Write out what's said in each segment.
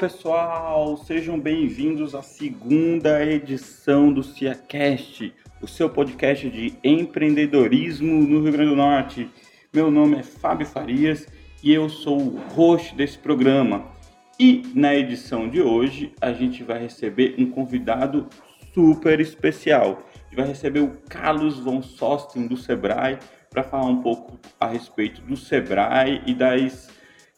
pessoal! Sejam bem-vindos à segunda edição do CiaCast, o seu podcast de empreendedorismo no Rio Grande do Norte. Meu nome é Fábio Farias e eu sou o host desse programa. E na edição de hoje a gente vai receber um convidado super especial. A gente vai receber o Carlos von Sosten do Sebrae para falar um pouco a respeito do Sebrae e das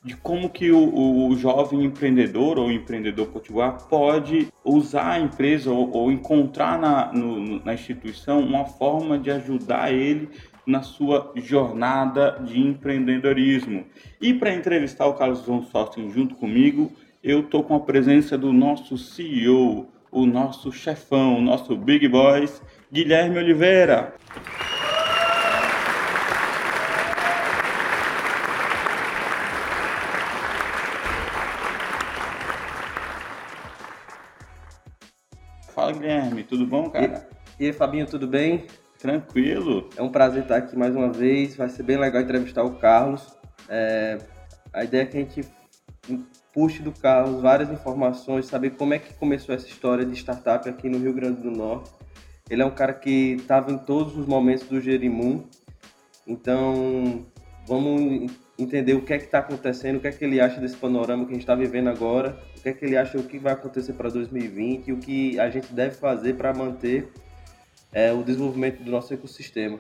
de como que o, o, jovem empreendedor ou empreendedor potiguar pode usar a empresa ou, ou encontrar na, no, na instituição uma forma de ajudar ele na sua jornada de empreendedorismo. E para entrevistar o Carlos Von Sosten junto comigo, eu estou com a presença do nosso CEO, o nosso chefão, o nosso Big Boys, Guilherme Oliveira. Tudo bom, cara? E, e aí, Fabinho, tudo bem? Tranquilo. É um prazer estar aqui mais uma vez. Vai ser bem legal entrevistar o Carlos. É, a ideia é que a gente puxe do Carlos várias informações, saber como é que começou essa história de startup aqui no Rio Grande do Norte. Ele é um cara que estava em todos os momentos do Jerimum. Então, vamos entender o que é que está acontecendo, o que é que ele acha desse panorama que a gente está vivendo agora, o que é que ele acha o que vai acontecer para 2020 e o que a gente deve fazer para manter é, o desenvolvimento do nosso ecossistema.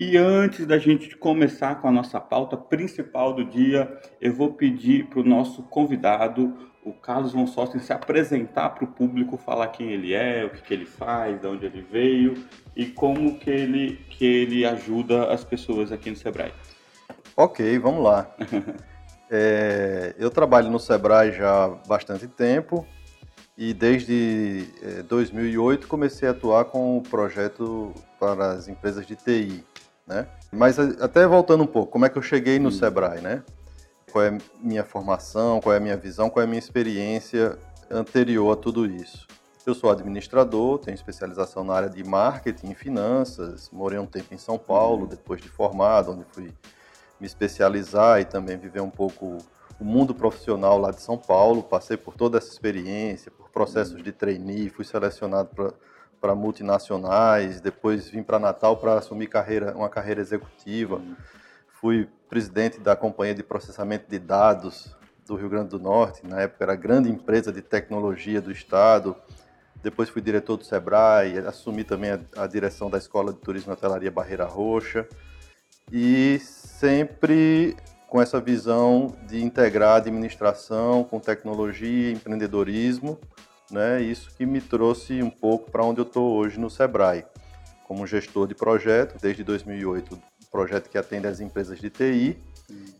E antes da gente começar com a nossa pauta principal do dia, eu vou pedir para o nosso convidado, o Carlos Von Sosten, se apresentar para o público, falar quem ele é, o que, que ele faz, de onde ele veio e como que ele, que ele ajuda as pessoas aqui no Sebrae. Ok, vamos lá. é, eu trabalho no Sebrae já há bastante tempo e desde é, 2008 comecei a atuar com o projeto para as empresas de TI, né? Mas até voltando um pouco, como é que eu cheguei no Sebrae, né? Qual é a minha formação, qual é a minha visão, qual é a minha experiência anterior a tudo isso? Eu sou administrador, tenho especialização na área de marketing e finanças, morei um tempo em São Paulo, depois de formado, onde fui me especializar e também viver um pouco o mundo profissional lá de São Paulo. Passei por toda essa experiência, por processos de trainee, fui selecionado para multinacionais, depois vim para Natal para assumir carreira, uma carreira executiva. Fui presidente da Companhia de Processamento de Dados do Rio Grande do Norte, na época era a grande empresa de tecnologia do estado. Depois fui diretor do Sebrae, assumi também a, a direção da Escola de Turismo e Hotelaria Barreira Roxa. E sempre com essa visão de integrar administração com tecnologia e empreendedorismo, né? Isso que me trouxe um pouco para onde eu estou hoje no Sebrae, como gestor de projeto, desde 2008, projeto que atende as empresas de TI,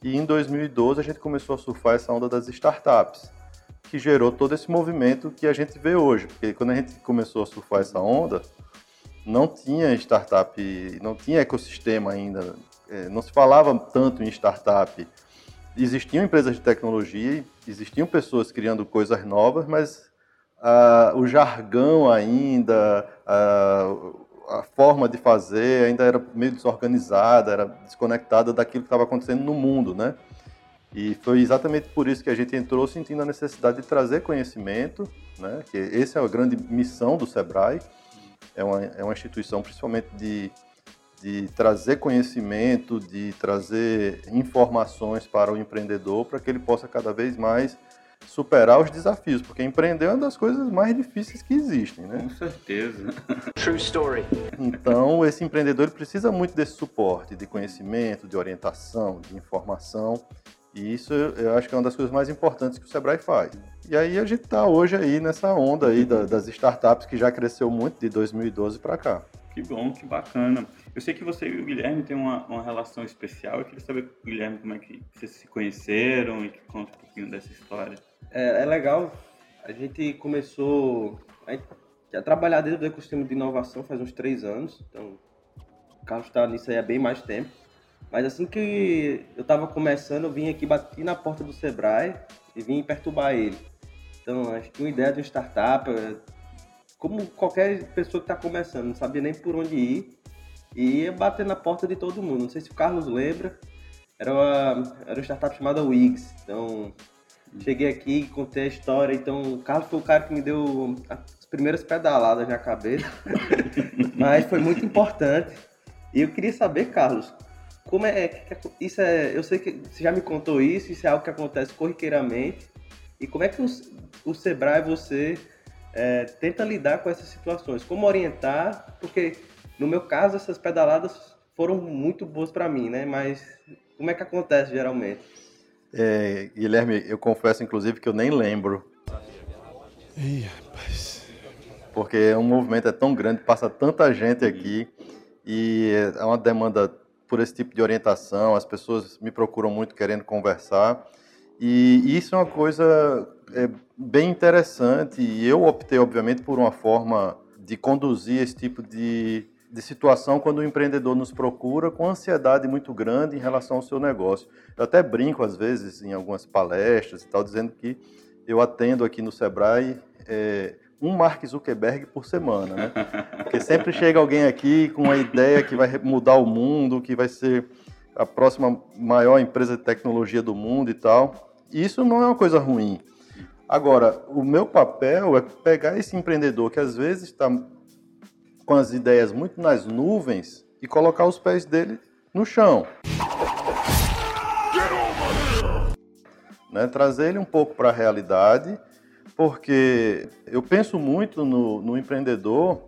e em 2012 a gente começou a surfar essa onda das startups, que gerou todo esse movimento que a gente vê hoje, porque quando a gente começou a surfar essa onda, não tinha startup, não tinha ecossistema ainda não se falava tanto em startup. Existiam empresas de tecnologia, existiam pessoas criando coisas novas, mas ah, o jargão ainda, ah, a forma de fazer ainda era meio desorganizada, era desconectada daquilo que estava acontecendo no mundo, né? E foi exatamente por isso que a gente entrou sentindo a necessidade de trazer conhecimento, né? Que essa é a grande missão do Sebrae. É uma, é uma instituição principalmente de de trazer conhecimento, de trazer informações para o empreendedor para que ele possa cada vez mais superar os desafios, porque empreender é uma das coisas mais difíceis que existem, né? Com certeza. True story. Então, esse empreendedor precisa muito desse suporte, de conhecimento, de orientação, de informação, e isso eu acho que é uma das coisas mais importantes que o Sebrae faz. E aí a gente está hoje aí nessa onda aí das startups que já cresceu muito de 2012 para cá. Que bom, que bacana. Eu sei que você e o Guilherme têm uma, uma relação especial. Eu queria saber, Guilherme, como é que vocês se conheceram e que conta um pouquinho dessa história. É, é legal. A gente começou a, a trabalhar dentro do ecossistema de inovação faz uns três anos. Então, o Carlos está nisso aí há bem mais tempo. Mas assim que eu estava começando, eu vim aqui, bati na porta do Sebrae e vim perturbar ele. Então, a gente tinha uma ideia de uma startup, como qualquer pessoa que está começando, não sabia nem por onde ir, e ia bater na porta de todo mundo. Não sei se o Carlos lembra, era uma, era uma startup chamada Wix. Então, cheguei aqui, contei a história. Então, o Carlos foi o cara que me deu as primeiras pedaladas na cabeça, mas foi muito importante. E eu queria saber, Carlos, como é que isso é? Eu sei que você já me contou isso, isso é algo que acontece corriqueiramente. E como é que o, o Sebrae você é, tenta lidar com essas situações? Como orientar? Porque no meu caso essas pedaladas foram muito boas para mim, né? Mas como é que acontece geralmente? É, Guilherme, eu confesso inclusive que eu nem lembro. Ih, rapaz. Porque um movimento é tão grande, passa tanta gente aqui e é uma demanda por esse tipo de orientação. As pessoas me procuram muito querendo conversar. E isso é uma coisa é, bem interessante. E eu optei, obviamente, por uma forma de conduzir esse tipo de, de situação quando o empreendedor nos procura com ansiedade muito grande em relação ao seu negócio. Eu até brinco, às vezes, em algumas palestras e tal, dizendo que eu atendo aqui no Sebrae é, um Mark Zuckerberg por semana, né? Porque sempre chega alguém aqui com uma ideia que vai mudar o mundo, que vai ser a próxima maior empresa de tecnologia do mundo e tal. E isso não é uma coisa ruim. Agora, o meu papel é pegar esse empreendedor que às vezes está com as ideias muito nas nuvens e colocar os pés dele no chão. Né? Trazer ele um pouco para a realidade, porque eu penso muito no, no empreendedor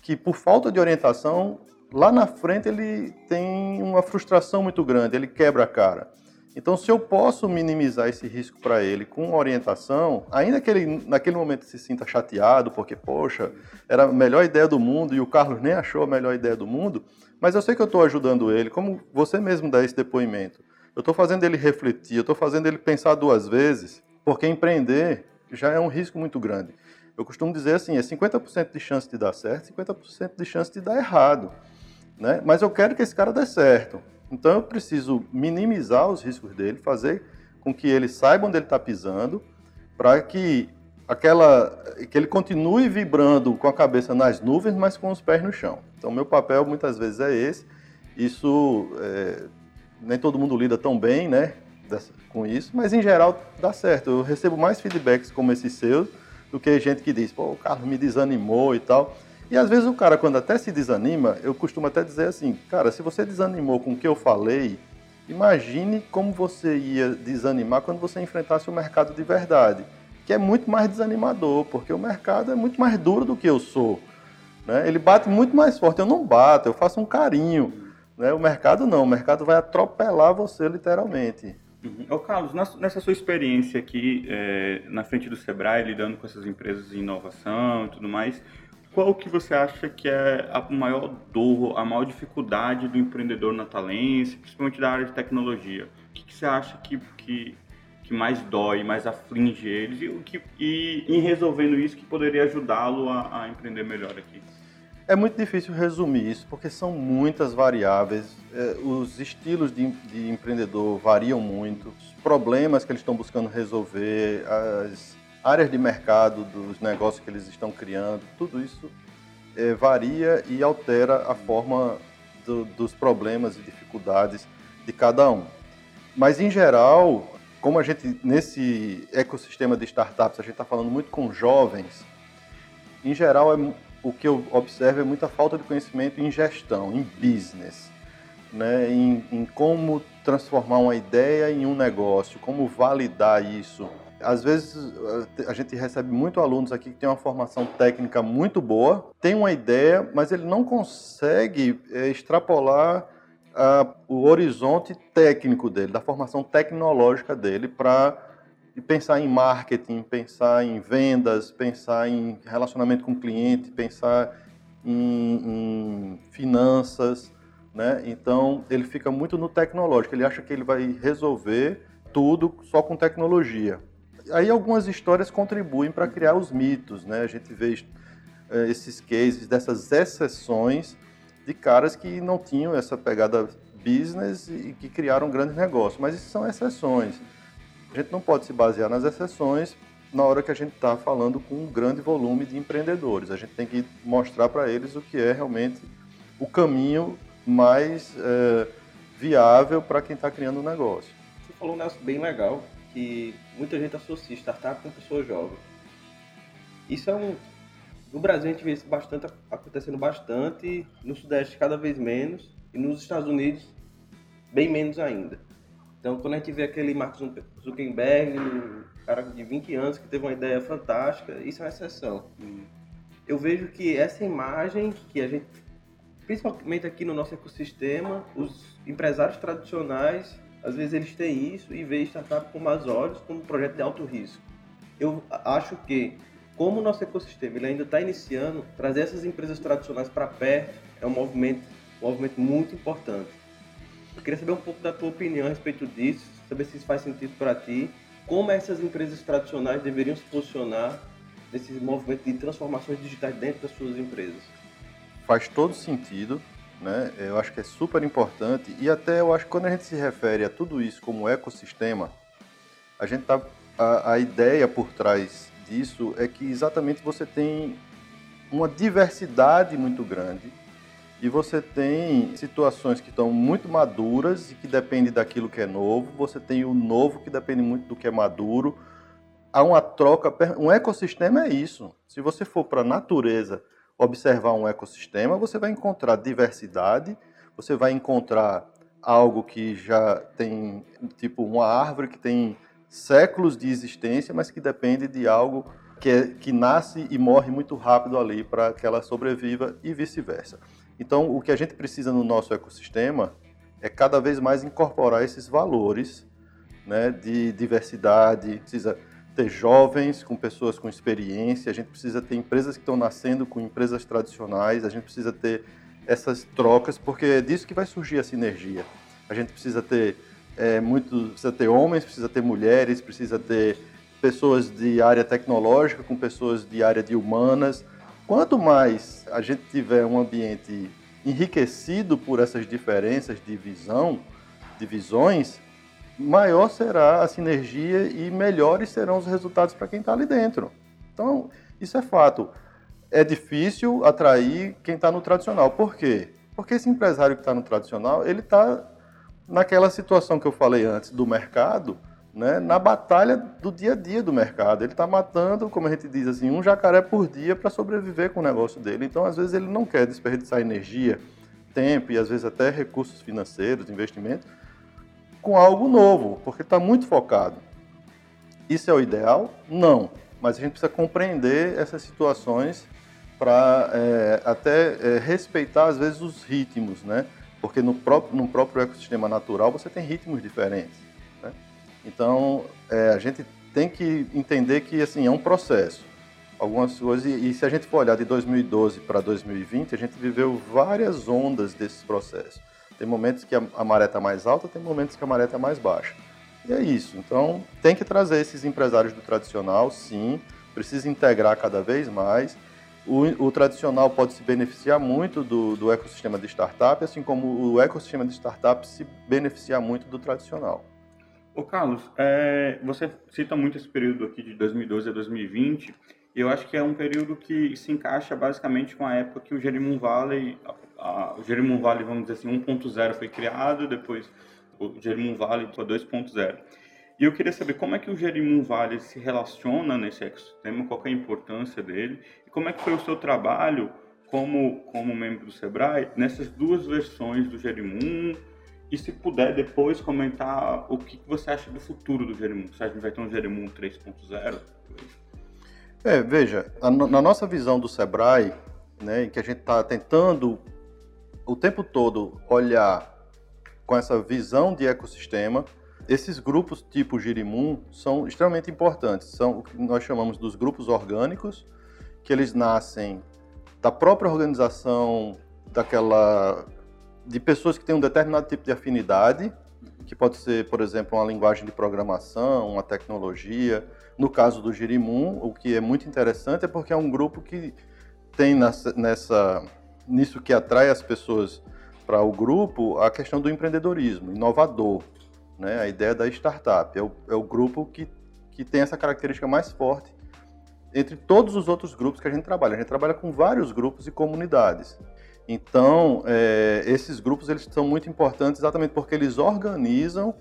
que, por falta de orientação, lá na frente ele tem uma frustração muito grande, ele quebra a cara. Então, se eu posso minimizar esse risco para ele com orientação, ainda que ele naquele momento se sinta chateado, porque, poxa, era a melhor ideia do mundo e o Carlos nem achou a melhor ideia do mundo, mas eu sei que eu estou ajudando ele, como você mesmo dá esse depoimento. Eu estou fazendo ele refletir, eu estou fazendo ele pensar duas vezes, porque empreender já é um risco muito grande. Eu costumo dizer assim, é 50% de chance de dar certo, 50% de chance de dar errado. Né? Mas eu quero que esse cara dê certo. Então eu preciso minimizar os riscos dele, fazer com que ele saiba onde ele está pisando, para que aquela que ele continue vibrando com a cabeça nas nuvens, mas com os pés no chão. Então meu papel muitas vezes é esse. Isso é, nem todo mundo lida tão bem, né, com isso, mas em geral dá certo. Eu recebo mais feedbacks como esses seus do que gente que diz, pô, o Carlos me desanimou e tal. E às vezes o cara, quando até se desanima, eu costumo até dizer assim, cara, se você desanimou com o que eu falei, imagine como você ia desanimar quando você enfrentasse o mercado de verdade, que é muito mais desanimador, porque o mercado é muito mais duro do que eu sou. Né? Ele bate muito mais forte, eu não bato, eu faço um carinho. Né? O mercado não, o mercado vai atropelar você literalmente. Uhum. Ô Carlos, nessa sua experiência aqui é, na frente do Sebrae, lidando com essas empresas de inovação e tudo mais, qual que você acha que é a maior dor, a maior dificuldade do empreendedor natalense, principalmente da área de tecnologia? O que, que você acha que, que, que, mais dói, mais aflige eles e, o que, e em resolvendo isso que poderia ajudá-lo a, a, empreender melhor aqui? É muito difícil resumir isso porque são muitas variáveis, é, os estilos de, de empreendedor variam muito, os problemas que eles estão buscando resolver, as áreas de mercado dos negócios que eles estão criando, tudo isso é, varia e altera a forma do, dos problemas e dificuldades de cada um. Mas, em geral, como a gente, nesse ecossistema de startups, a gente está falando muito com jovens, em geral, é, o que eu observo é muita falta de conhecimento em gestão, em business, né? em, em como transformar uma ideia em um negócio, como validar isso, às vezes a gente recebe muito alunos aqui que tem uma formação técnica muito boa, tem uma ideia, mas ele não consegue é, extrapolar uh, o horizonte técnico dele, da formação tecnológica dele para pensar em marketing, pensar em vendas, pensar em relacionamento com o cliente, pensar em, em finanças, né? Então ele fica muito no tecnológico, ele acha que ele vai resolver tudo só com tecnologia aí algumas histórias contribuem para criar os mitos, né? A gente vê é, esses cases dessas exceções de caras que não tinham essa pegada business e que criaram grandes negócios, mas isso são exceções. A gente não pode se basear nas exceções, na hora que a gente está falando com um grande volume de empreendedores. A gente tem que mostrar para eles o que é realmente o caminho mais é, viável para quem está criando um negócio. Você falou um negócio bem legal, que muita gente associa startup com pessoa jovem. Isso é um... No Brasil a gente vê isso bastante, acontecendo bastante, no Sudeste cada vez menos, e nos Estados Unidos bem menos ainda. Então, quando a gente vê aquele Mark Zuckerberg, um cara de 20 anos que teve uma ideia fantástica, isso é uma exceção. Eu vejo que essa imagem que a gente, principalmente aqui no nosso ecossistema, os empresários tradicionais, às vezes eles têm isso e veem startup com mais olhos como um projeto de alto risco. Eu acho que, como o nosso ecossistema ele ainda está iniciando, trazer essas empresas tradicionais para perto é um movimento, um movimento muito importante. Eu queria saber um pouco da tua opinião a respeito disso, saber se isso faz sentido para ti, como essas empresas tradicionais deveriam se posicionar nesse movimento de transformações digitais dentro das suas empresas. Faz todo sentido, né? Eu acho que é super importante e até eu acho que quando a gente se refere a tudo isso como ecossistema, a gente tá a, a ideia por trás disso é que exatamente você tem uma diversidade muito grande e você tem situações que estão muito maduras e que dependem daquilo que é novo, você tem o novo que depende muito do que é maduro. Há uma troca, um ecossistema é isso. Se você for para a natureza observar um ecossistema, você vai encontrar diversidade, você vai encontrar algo que já tem, tipo, uma árvore que tem séculos de existência, mas que depende de algo que, é, que nasce e morre muito rápido ali para que ela sobreviva e vice-versa. Então, o que a gente precisa no nosso ecossistema é cada vez mais incorporar esses valores né, de diversidade, precisa ter jovens com pessoas com experiência, a gente precisa ter empresas que estão nascendo com empresas tradicionais, a gente precisa ter essas trocas, porque é disso que vai surgir a sinergia. A gente precisa ter é, precisa ter homens, precisa ter mulheres, precisa ter pessoas de área tecnológica com pessoas de área de humanas, Quanto mais a gente tiver um ambiente enriquecido por essas diferenças de visão, de visões, maior será a sinergia e melhores serão os resultados para quem está ali dentro. Então, isso é fato. É difícil atrair quem está no tradicional. Por quê? Porque esse empresário que está no tradicional, ele está naquela situação que eu falei antes do mercado, né, na batalha do dia a dia do mercado. Ele está matando, como a gente diz assim, um jacaré por dia para sobreviver com o negócio dele. Então, às vezes, ele não quer desperdiçar energia, tempo e às vezes até recursos financeiros, investimento, com algo novo, porque está muito focado. Isso é o ideal? Não. Mas a gente precisa compreender essas situações para é, até é, respeitar, às vezes, os ritmos, né? Porque no próprio, no próprio ecossistema natural você tem ritmos diferentes. Então, é, a gente tem que entender que assim é um processo. Algumas coisas, e, e se a gente for olhar de 2012 para 2020, a gente viveu várias ondas desses processos. Tem momentos que a, maré está mais alta, tem momentos que a maré está mais baixa. E é isso. Então, tem que trazer esses empresários do tradicional, sim, precisa integrar cada vez mais. O, o, tradicional pode se beneficiar muito do, do ecossistema de startup, assim como o ecossistema de startup se beneficiar muito do tradicional. Ô Carlos, é, você cita muito esse período aqui de 2012 a 2020, e eu acho que é um período que se encaixa basicamente com a época que o Jerimum Valley, a, Jerimum Valley, vamos dizer assim, 1.0 foi criado, depois o Jerimum foi 2.0. E eu queria saber como é que o Jerimum Valley se relaciona nesse ecossistema, qual é a importância dele, e como é que foi o seu trabalho como, como membro do Sebrae nessas duas versões do Jerimum, e se puder depois comentar o que você acha do futuro do Jeremun. Se a gente vai ter um Jeremun 3.0? É, veja, a, na nossa visão do Sebrae, né, em que a gente está tentando o tempo todo olhar com essa visão de ecossistema, esses grupos tipo Girimum são extremamente importantes. São o que nós chamamos dos grupos orgânicos, que eles nascem da própria organização daquela de pessoas que têm um determinado tipo de afinidade, que pode ser, por exemplo, uma linguagem de programação, uma tecnologia. No caso do Girimum, o que é muito interessante é porque é um grupo que tem nessa, nessa nisso que atrai as pessoas para o grupo a questão do empreendedorismo, inovador, né? a ideia da startup. É o, é o grupo que, que tem essa característica mais forte entre todos os outros grupos que a gente trabalha. A gente trabalha com vários grupos e comunidades. Então, é, esses grupos eles são muito importantes exatamente porque eles organizam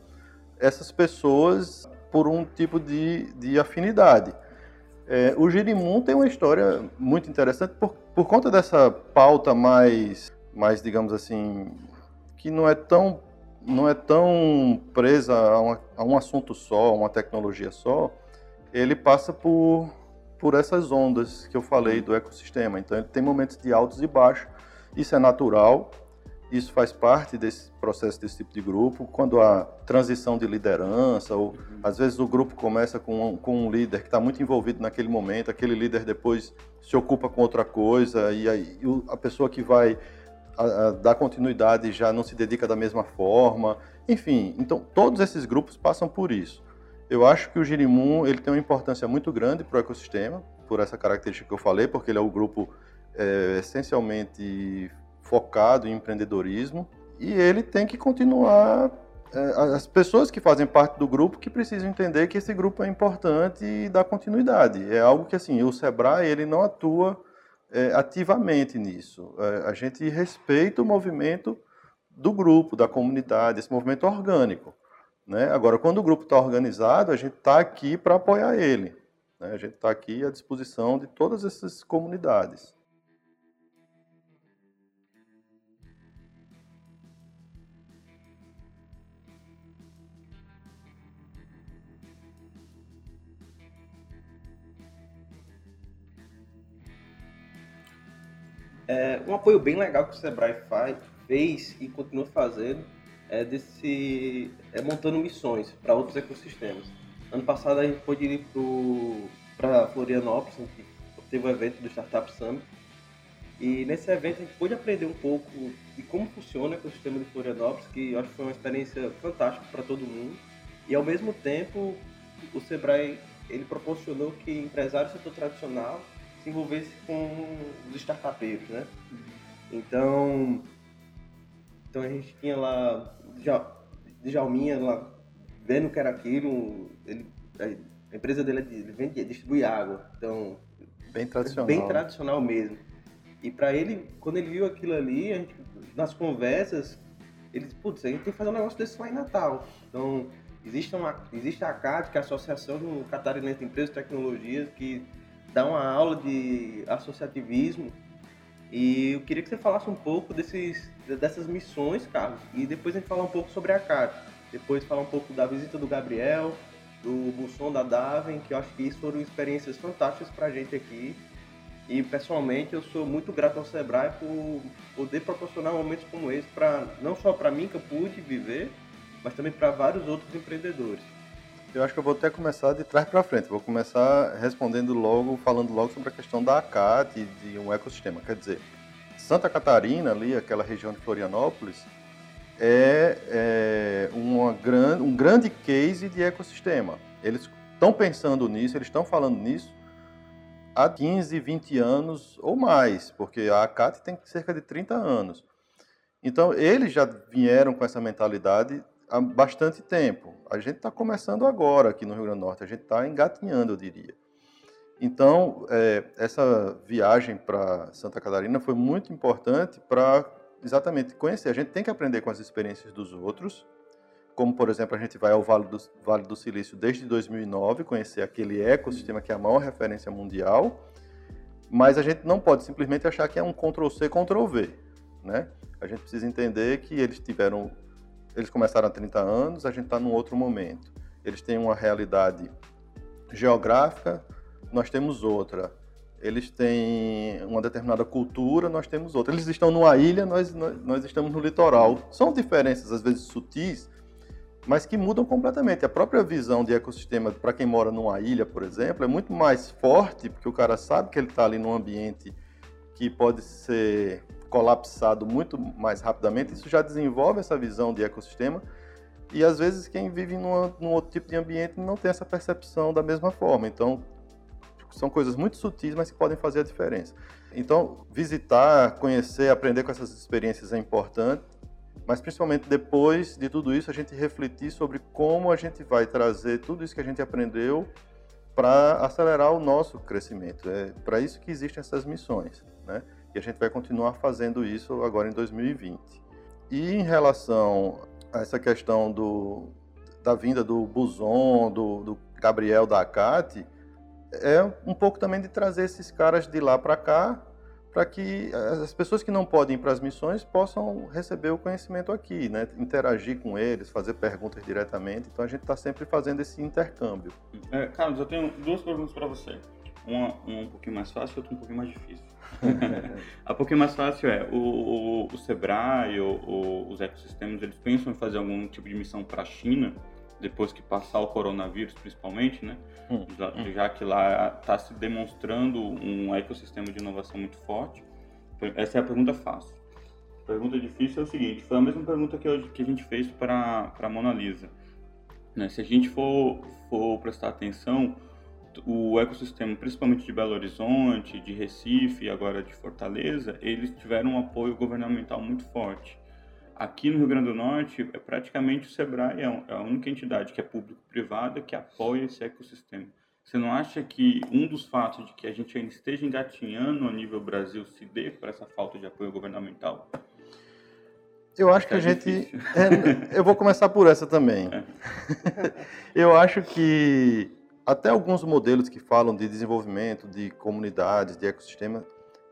essas pessoas por um tipo de, de afinidade. É, o Girimum tem uma história muito interessante por, por conta dessa pauta mais, mais, digamos assim, que não é tão, não é tão presa a, uma, a um assunto só, a uma tecnologia só. Ele passa por, por essas ondas que eu falei do ecossistema. Então, ele tem momentos de altos e baixos isso é natural, isso faz parte desse processo desse tipo de grupo. Quando há transição de liderança, ou uhum. às vezes o grupo começa com um, com um líder que está muito envolvido naquele momento, aquele líder depois se ocupa com outra coisa, e aí a pessoa que vai a, a, dar continuidade já não se dedica da mesma forma. Enfim, então todos esses grupos passam por isso. Eu acho que o Girimum ele tem uma importância muito grande para o ecossistema, por essa característica que eu falei, porque ele é o grupo é, essencialmente focado em empreendedorismo e ele tem que continuar. É, as pessoas que fazem parte do grupo que precisam entender que esse grupo é importante e dar continuidade. É algo que assim o Sebrae ele não atua é, ativamente nisso. É, a gente respeita o movimento do grupo, da comunidade, esse movimento orgânico. Né? Agora, quando o grupo está organizado, a gente está aqui para apoiar ele. Né? A gente está aqui à disposição de todas essas comunidades. É, um apoio bem legal que o Sebrae faz, fez e continua fazendo é desse é montando missões para outros ecossistemas. Ano passado a gente pôde ir para Florianópolis, que teve o um evento do Startup Summit. E nesse evento a gente pôde aprender um pouco de como funciona o ecossistema de Florianópolis, que eu acho que foi uma experiência fantástica para todo mundo. E ao mesmo tempo, o Sebrae ele proporcionou que empresários do setor tradicional se envolvesse com os startupeiros, né? Então, então a gente tinha lá Djalminha lá vendo que era aquilo, ele, a empresa dele, é ele vende, distribui água, então bem tradicional, bem tradicional mesmo. E para ele, quando ele viu aquilo ali, a gente, nas conversas, ele disse, putz, a gente tem que fazer um negócio desse lá em Natal. Então, existe, uma, existe a CAD, que é a Associação Catarinense de Empresas e Tecnologias, que dá uma aula de associativismo e eu queria que você falasse um pouco desses, dessas missões, Carlos, e depois a gente falar um pouco sobre a CAT. Depois falar um pouco da visita do Gabriel, do Busson da Daven, que eu acho que isso foram experiências fantásticas para a gente aqui. E pessoalmente eu sou muito grato ao Sebrae por poder proporcionar momentos como esse para não só para mim que eu pude viver, mas também para vários outros empreendedores. Eu acho que eu vou até começar de trás para frente. Vou começar respondendo logo, falando logo sobre a questão da ACAT e de um ecossistema. Quer dizer, Santa Catarina, ali, aquela região de Florianópolis, é, é uma gran, um grande case de ecossistema. Eles estão pensando nisso, eles estão falando nisso há 15, 20 anos ou mais, porque a ACAT tem cerca de 30 anos. Então, eles já vieram com essa mentalidade há bastante tempo. A gente está começando agora aqui no Rio Grande do Norte, a gente está engatinhando, eu diria. Então, é, essa viagem para Santa Catarina foi muito importante para exatamente conhecer. A gente tem que aprender com as experiências dos outros, como, por exemplo, a gente vai ao Vale do, vale do Silício desde 2009, conhecer aquele ecossistema que é a maior referência mundial, mas a gente não pode simplesmente achar que é um Ctrl-C, Ctrl-V. Né? A gente precisa entender que eles tiveram eles começaram há 30 anos, a gente está num outro momento. Eles têm uma realidade geográfica, nós temos outra. Eles têm uma determinada cultura, nós temos outra. Eles estão numa ilha, nós, nós, nós estamos no litoral. São diferenças, às vezes, sutis, mas que mudam completamente. A própria visão de ecossistema para quem mora numa ilha, por exemplo, é muito mais forte, porque o cara sabe que ele está ali num ambiente que pode ser colapsado muito mais rapidamente, isso já desenvolve essa visão de ecossistema e às vezes quem vive numa, num outro tipo de ambiente não tem essa percepção da mesma forma. Então, são coisas muito sutis, mas que podem fazer a diferença. Então, visitar, conhecer, aprender com essas experiências é importante. mas principalmente depois de tudo isso, a gente refletir sobre como a gente vai trazer tudo isso que a gente aprendeu para acelerar o nosso crescimento. É para isso que existem essas missões, né? E a gente vai continuar fazendo isso agora em 2020. E em relação a essa questão do, da vinda do Buson, do, do Gabriel da Acate, é um pouco também de trazer esses caras de lá para cá para que as pessoas que não podem ir para as missões possam receber o conhecimento aqui, né? interagir com eles, fazer perguntas diretamente. Então a gente está sempre fazendo esse intercâmbio. É, Carlos, eu tenho duas perguntas para você. Uma, uma, um pouquinho mais fácil e outra um pouquinho mais difícil. a pouquinho mais fácil é o, o, o Sebrae, o, os ecossistemas, eles pensam em fazer algum tipo de missão para a China depois que passar o coronavírus, principalmente, né? Hum, já, hum. já, que lá está se demonstrando um ecossistema de inovação muito forte. Essa é a pergunta fácil. A pergunta difícil é o seguinte: foi a mesma pergunta que, eu, que a gente fez para a Mona Lisa. Né? Se a gente for, for prestar atenção, o ecossistema, principalmente de Belo Horizonte, de Recife e agora de Fortaleza, eles tiveram um apoio governamental muito forte. Aqui no Rio Grande do Norte, é praticamente o Sebrae é, é a única entidade que é público-privada que apoia esse ecossistema. Você não acha que um dos fatos de que a gente ainda esteja engatinhando a nível Brasil se dê por essa falta de apoio governamental? Eu acho que a é gente. É, eu vou começar por essa também. É. eu acho que até alguns modelos que falam de desenvolvimento de comunidades, de ecossistema,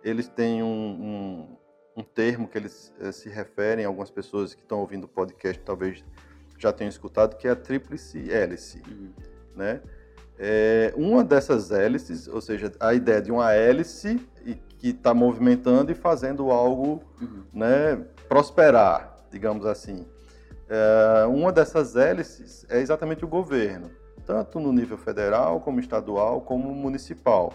eles têm um, um um termo que eles eh, se referem, algumas pessoas que estão ouvindo o podcast talvez já tenham escutado, que é a tríplice hélice, uhum. né? É, uma dessas hélices, ou seja, a ideia de uma hélice e que está movimentando e fazendo algo uhum. né, prosperar, digamos assim. É, uma dessas hélices é exatamente o governo, tanto no nível federal, como estadual, como municipal.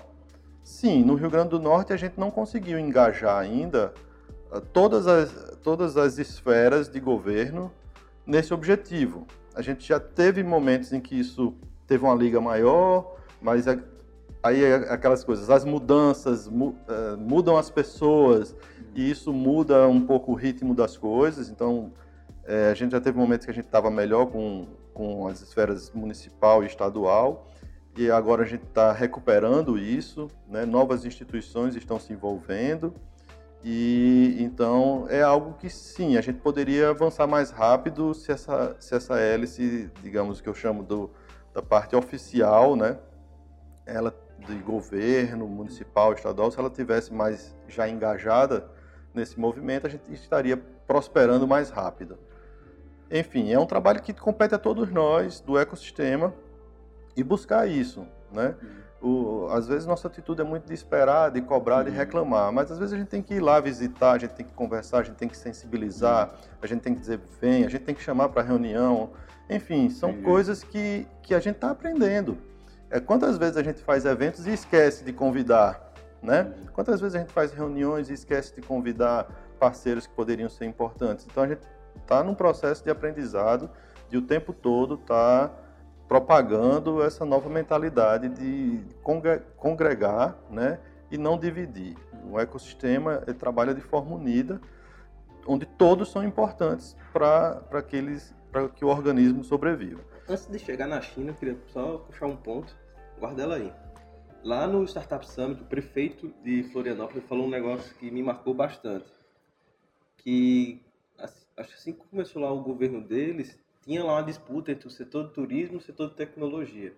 Sim, no Rio Grande do Norte a gente não conseguiu engajar ainda todas as, todas as esferas de governo nesse objetivo. A gente já teve momentos em que isso teve uma liga maior, mas aí é aquelas coisas, as mudanças é, mudam as pessoas e isso muda um pouco o ritmo das coisas. Então, é, a gente já teve momentos que a gente estava melhor com, com as esferas municipal e estadual e agora a gente está recuperando isso, né? novas instituições estão se envolvendo. E então é algo que sim, a gente poderia avançar mais rápido se essa, se essa hélice, digamos que eu chamo do, da parte oficial, né? Ela de governo, municipal, estadual, se ela tivesse mais já engajada nesse movimento, a gente estaria prosperando mais rápido. Enfim, é um trabalho que compete a todos nós do ecossistema e buscar isso, né? Uhum o, às vezes nossa atitude é muito de esperar, de cobrar, de uhum. reclamar, mas às vezes a gente tem que ir lá visitar, a gente tem que conversar, a gente tem que sensibilizar, a gente tem que dizer vem, a gente tem que chamar para reunião, enfim, são Entendi. coisas que, que a gente está aprendendo. É, quantas vezes a gente faz eventos e esquece de convidar, né? Uhum. Quantas vezes a gente faz reuniões e esquece de convidar parceiros que poderiam ser importantes? Então a gente está num processo de aprendizado de o tempo todo estar tá propagando essa nova mentalidade de congregar né, e não dividir. O ecossistema trabalha de forma unida, onde todos são importantes para que o organismo sobreviva. Antes de chegar na China, eu queria só puxar um ponto, guarda ela aí. Lá no Startup Summit, o prefeito de Florianópolis falou um negócio que me marcou bastante. Que acho que assim que começou lá o governo deles, tinha lá uma disputa entre o setor de turismo e o setor de tecnologia.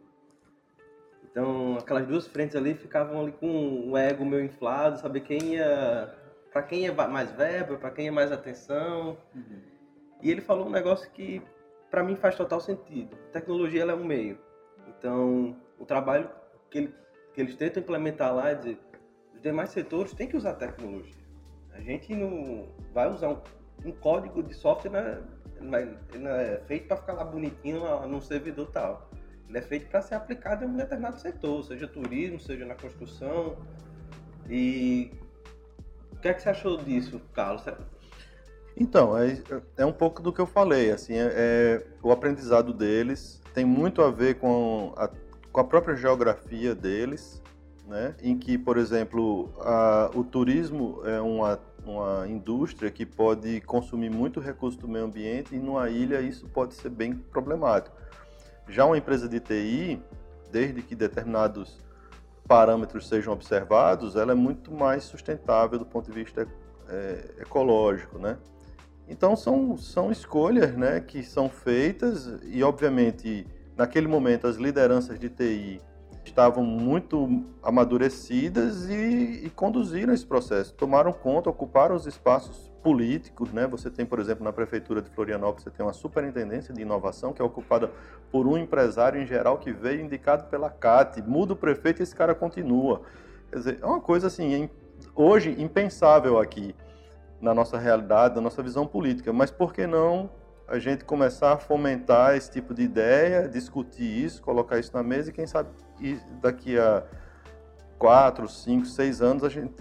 Então, aquelas duas frentes ali ficavam ali com um ego meio inflado, saber quem ia. para quem é mais verba, para quem é mais atenção. Uhum. E ele falou um negócio que, para mim, faz total sentido. A tecnologia ela é um meio. Então, o trabalho que, ele, que eles tentam implementar lá é dizer: os demais setores têm que usar tecnologia. A gente não vai usar um, um código de software. Né? ele não é feito para ficar lá bonitinho num servidor tal. Ele é feito para ser aplicado em um determinado setor, seja turismo, seja na construção. E o que é que você achou disso, Carlos? Então, é, é um pouco do que eu falei. Assim, é, é, o aprendizado deles tem muito a ver com a, com a própria geografia deles, né, em que, por exemplo, a, o turismo é uma, uma indústria que pode consumir muito recurso do meio ambiente e numa ilha isso pode ser bem problemático. Já uma empresa de TI, desde que determinados parâmetros sejam observados, ela é muito mais sustentável do ponto de vista é, ecológico, né? Então são, são escolhas né, que são feitas e, obviamente, naquele momento as lideranças de TI estavam muito amadurecidas e, e, conduziram esse processo, tomaram conta, ocuparam os espaços políticos, né? Você tem, por exemplo, na prefeitura de Florianópolis, você tem uma superintendência de inovação que é ocupada por um empresário em geral que veio indicado pela CAT, muda o prefeito e esse cara continua. Quer dizer, é uma coisa assim, hoje impensável aqui na nossa realidade, na nossa visão política. Mas por que não a gente começar a fomentar esse tipo de ideia, discutir isso, colocar isso na mesa e quem sabe daqui a quatro, cinco, seis anos a gente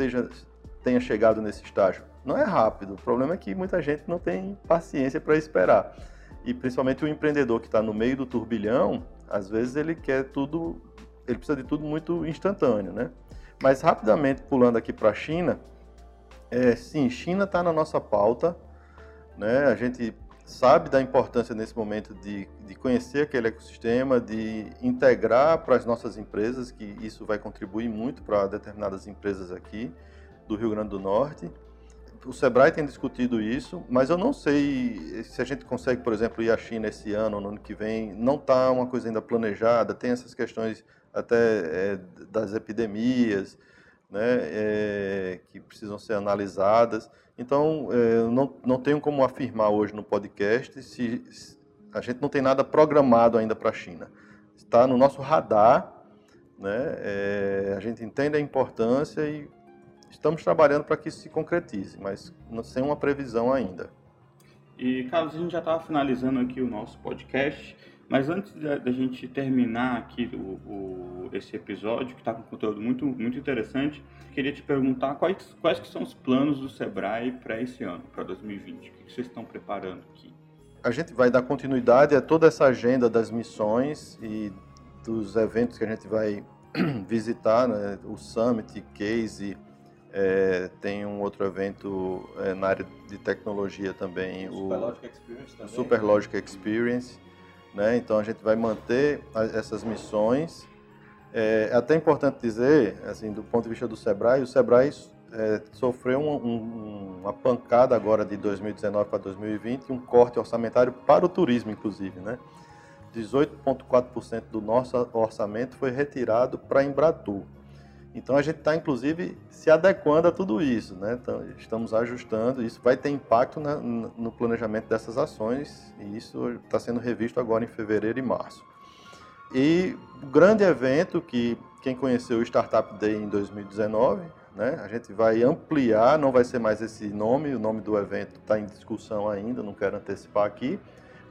tenha chegado nesse estágio. Não é rápido, o problema é que muita gente não tem paciência para esperar. E principalmente o empreendedor que está no meio do turbilhão, às vezes ele quer tudo, ele precisa de tudo muito instantâneo, né? Mas rapidamente pulando aqui para a China, é, sim, China está na nossa pauta, né? A gente sabe da importância nesse momento de, de conhecer aquele ecossistema, de integrar para as nossas empresas, que isso vai contribuir muito para determinadas empresas aqui do Rio Grande do Norte. O Sebrae tem discutido isso, mas eu não sei se a gente consegue, por exemplo, ir à China esse ano no ano que vem. Não está uma coisa ainda planejada, tem essas questões até é, das epidemias, né, é, que precisam ser analisadas. Então, é, não, não tenho como afirmar hoje no podcast se, se a gente não tem nada programado ainda para a China. Está no nosso radar, né, é, a gente entende a importância e estamos trabalhando para que isso se concretize, mas sem uma previsão ainda. E, Carlos, a gente já estava finalizando aqui o nosso podcast. Mas antes da, gente terminar aqui o, o, esse episódio, que está com conteúdo muito, muito interessante, queria te perguntar quais, quais que são os planos do Sebrae para esse ano, para 2020? O que, que vocês estão preparando aqui? A gente vai dar continuidade a toda essa agenda das missões e dos eventos que a gente vai visitar, né? o Summit, Case, é, tem um outro evento é, na área de tecnologia também, o Superlogic Experience. Também. Superlogic Experience né? Então a gente vai manter essas missões. É, é até importante dizer, assim, do ponto de vista do Sebrae, o Sebrae é, sofreu um, um, uma pancada agora de 2019 para 2020, um corte orçamentário para o turismo, inclusive, né? 18,4% do nosso orçamento foi retirado para Embratur. Então a gente está, inclusive, se adequando a tudo isso, né? Então, estamos ajustando, isso vai ter impacto na, no planejamento dessas ações e isso está sendo revisto agora em fevereiro e março. E o grande evento que quem conheceu o Startup Day em 2019, né? A gente vai ampliar, não vai ser mais esse nome, o nome do evento está em discussão ainda, não quero antecipar aqui,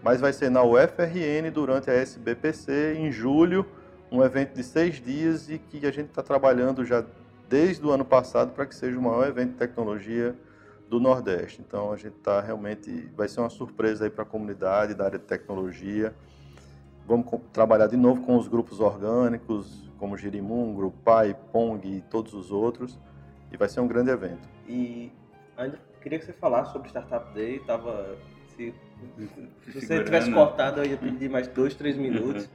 mas vai ser na UFRN durante a SBPC em julho um evento de seis dias e que a gente está trabalhando já desde o ano passado para que seja o maior evento de tecnologia do Nordeste. Então a gente está realmente, vai ser uma surpresa aí para a comunidade da área de tecnologia. Vamos trabalhar de novo com os grupos orgânicos, como Girimum, Grupai, Pong e todos os outros, e vai ser um grande evento. E ainda queria que você falasse sobre Startup Day, tava se, se você tivesse cortado eu ia pedir mais dois, três minutos.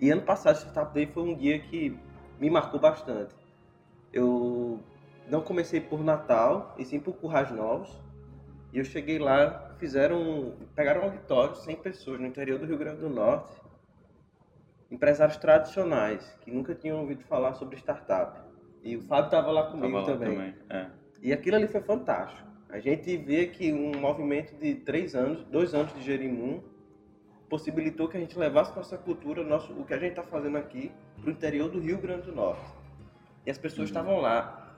E ano passado, o Startup Day foi um dia que me marcou bastante. Eu não comecei por Natal, e sim por Currais Novos. E eu cheguei lá, fizeram, pegaram um auditório, 100 pessoas no interior do Rio Grande do Norte. Empresários tradicionais, que nunca tinham ouvido falar sobre startup. E o Fábio estava lá comigo lá também. também. É. E aquilo ali foi fantástico. A gente vê que um movimento de três anos, dois anos de Jerimum, possibilitou que a gente levasse nossa cultura, nosso, o que a gente está fazendo aqui, para o interior do Rio Grande do Norte. E as pessoas uhum. estavam lá,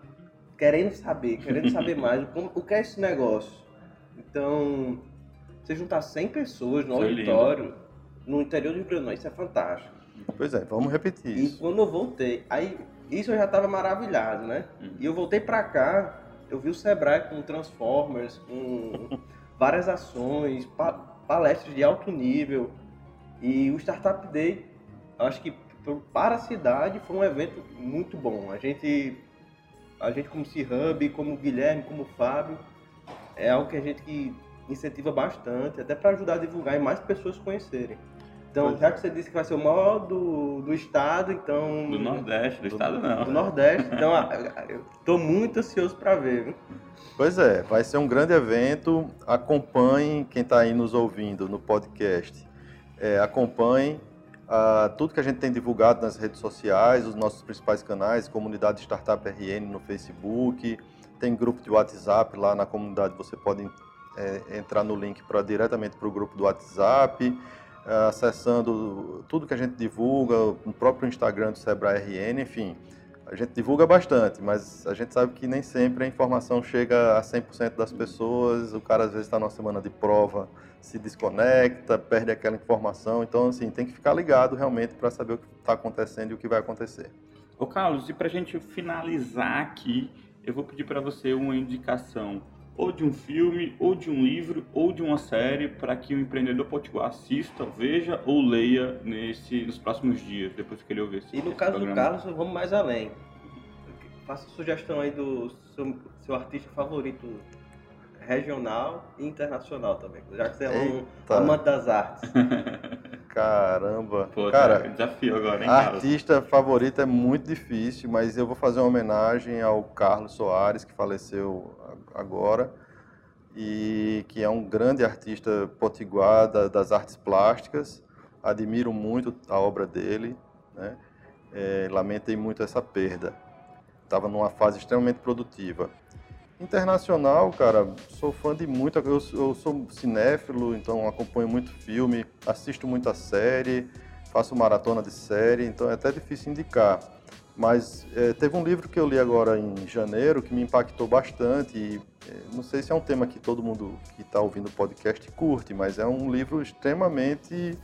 querendo saber, querendo saber mais, como, o que é esse negócio. Então, você juntar 100 pessoas no Foi auditório, lindo. no interior do Rio Grande do Norte, isso é fantástico. Pois é, vamos repetir isso. E quando eu voltei, aí isso eu já estava maravilhado, né? Uhum. E eu voltei para cá, eu vi o Sebrae com Transformers, com várias ações, palestras de alto nível. E o Startup Day, acho que para a cidade foi um evento muito bom. A gente, a gente como C-Hub, como Guilherme, como Fábio, é algo que a gente incentiva bastante, até para ajudar a divulgar e mais pessoas conhecerem. Então, Pois já é. que você disse que vai ser o maior do, do estado, então. Do Nordeste, do estado não. Do Nordeste, então a- a- eu tô muito ansioso para ver, viu? Pois é, vai ser um grande evento. Acompanhem quem está aí nos ouvindo no podcast. É, acompanhem ah, tudo que a gente tem divulgado nas redes sociais, os nossos principais canais, comunidade Startup RN no Facebook, tem grupo de WhatsApp lá na comunidade. Você pode é, entrar no link para diretamente para o grupo do WhatsApp, ah, acessando tudo que a gente divulga, no próprio Instagram do Sebrae RN, enfim. A gente divulga bastante, mas a gente sabe que nem sempre a informação chega a 100% das pessoas. O cara às vezes está numa semana de prova, se desconecta, perde aquela informação. Então, assim, tem que ficar ligado realmente para saber o que está acontecendo e o que vai acontecer. Ô Carlos, e pra gente finalizar aqui, eu vou pedir para você uma indicação ou de um filme, ou de um livro, ou de uma série para que o empreendedor potiguar assista, veja ou leia nesse, nos próximos dias, depois que ele ouvir esse E no esse caso do programa. Carlos, vamos mais além. Faça sugestão aí do seu, seu artista favorito regional e internacional também, já que você é um amante das artes. Caramba. Pô, cara, desafio agora, hein, Carlos? artista favorito é muito difícil, mas eu vou fazer uma homenagem ao Carlos Soares, que faleceu agora, e que é um grande artista potiguar da- das artes plásticas. Admiro muito a obra dele, né? É, lamentei muito essa perda. Estava numa fase extremamente produtiva. Internacional, cara, sou fã de muito. Eu, eu sou cinéfilo, então acompanho muito filme, assisto muita série, faço maratona de série, então é até difícil indicar. Mas eh, teve um livro que eu li agora em janeiro que me impactou bastante. E, eh, não sei se é um tema que todo mundo que está ouvindo o podcast curte, mas é um livro extremamente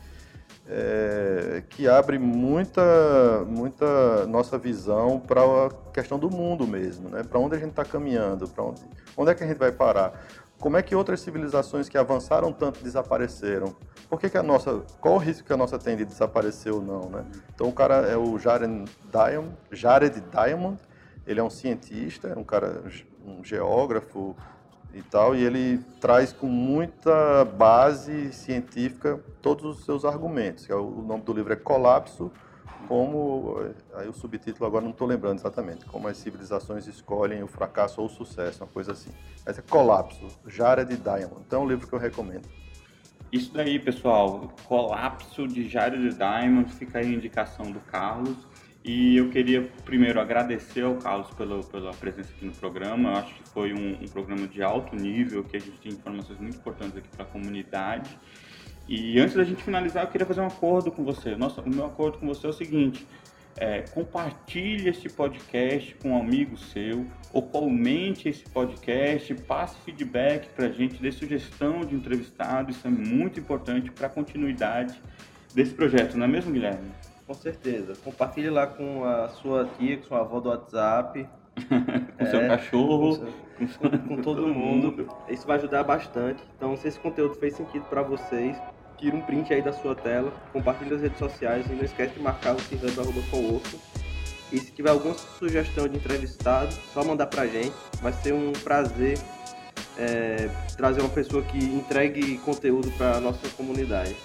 é, que abre muita, muita nossa visão para a questão do mundo mesmo, né? Para onde a gente está caminhando, para onde, onde é que a gente vai parar? Como é que outras civilizações que avançaram tanto desapareceram? Por que, que a nossa, qual o risco que a nossa tem de desaparecer ou não, né? Então o cara é o Jared Diamond, Jared Diamond, ele é um cientista, um cara, um geógrafo, e tal, e ele traz com muita base científica todos os seus argumentos. é O o nome do livro é Colapso, como aí o subtítulo agora não estou lembrando exatamente, como as civilizações escolhem o fracasso ou o sucesso, uma coisa assim. Mas é Colapso, Jared Diamond. Então é um livro que eu recomendo. Isso daí, pessoal, colapso de Jared Diamond, fica aí a indicação do Carlos. E eu queria primeiro agradecer ao Carlos pela, pela presença aqui no programa. Eu acho que foi um, um programa de alto nível, que a gente tem informações muito importantes aqui para a comunidade. E antes da gente finalizar, eu queria fazer um acordo com você. Nossa, o meu acordo com você é o seguinte: é, compartilhe esse podcast com um amigo seu, ou comente esse podcast, passe feedback para a gente, dê sugestão de entrevistado. Isso é muito importante para a continuidade desse projeto, não é mesmo, Guilherme? Com certeza. Compartilhe lá com a sua tia, com sua avó do WhatsApp, Com seu É, cachorro, com, com todo mundo. Isso vai ajudar bastante. Então, se esse conteúdo fez sentido para vocês, tira um print aí da sua tela, compartilhe nas redes sociais e não esquece de marcar o Cirrando.cowork. E se tiver alguma sugestão de entrevistado, só mandar pra gente. Vai ser um prazer é, trazer uma pessoa que entregue conteúdo para nossa comunidade.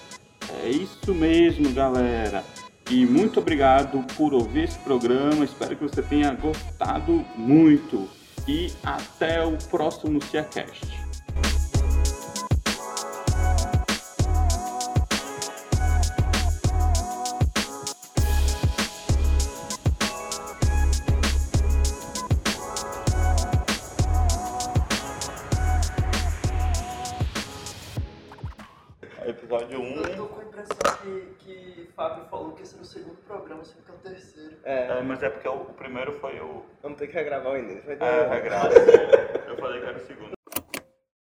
É isso mesmo, galera. E muito obrigado por ouvir esse programa. Espero que você tenha gostado muito. E até o próximo CiaCast. Mas é porque o primeiro foi o. vamos ter que regravar o início. Ter- É, regrado. Eu falei que era o segundo.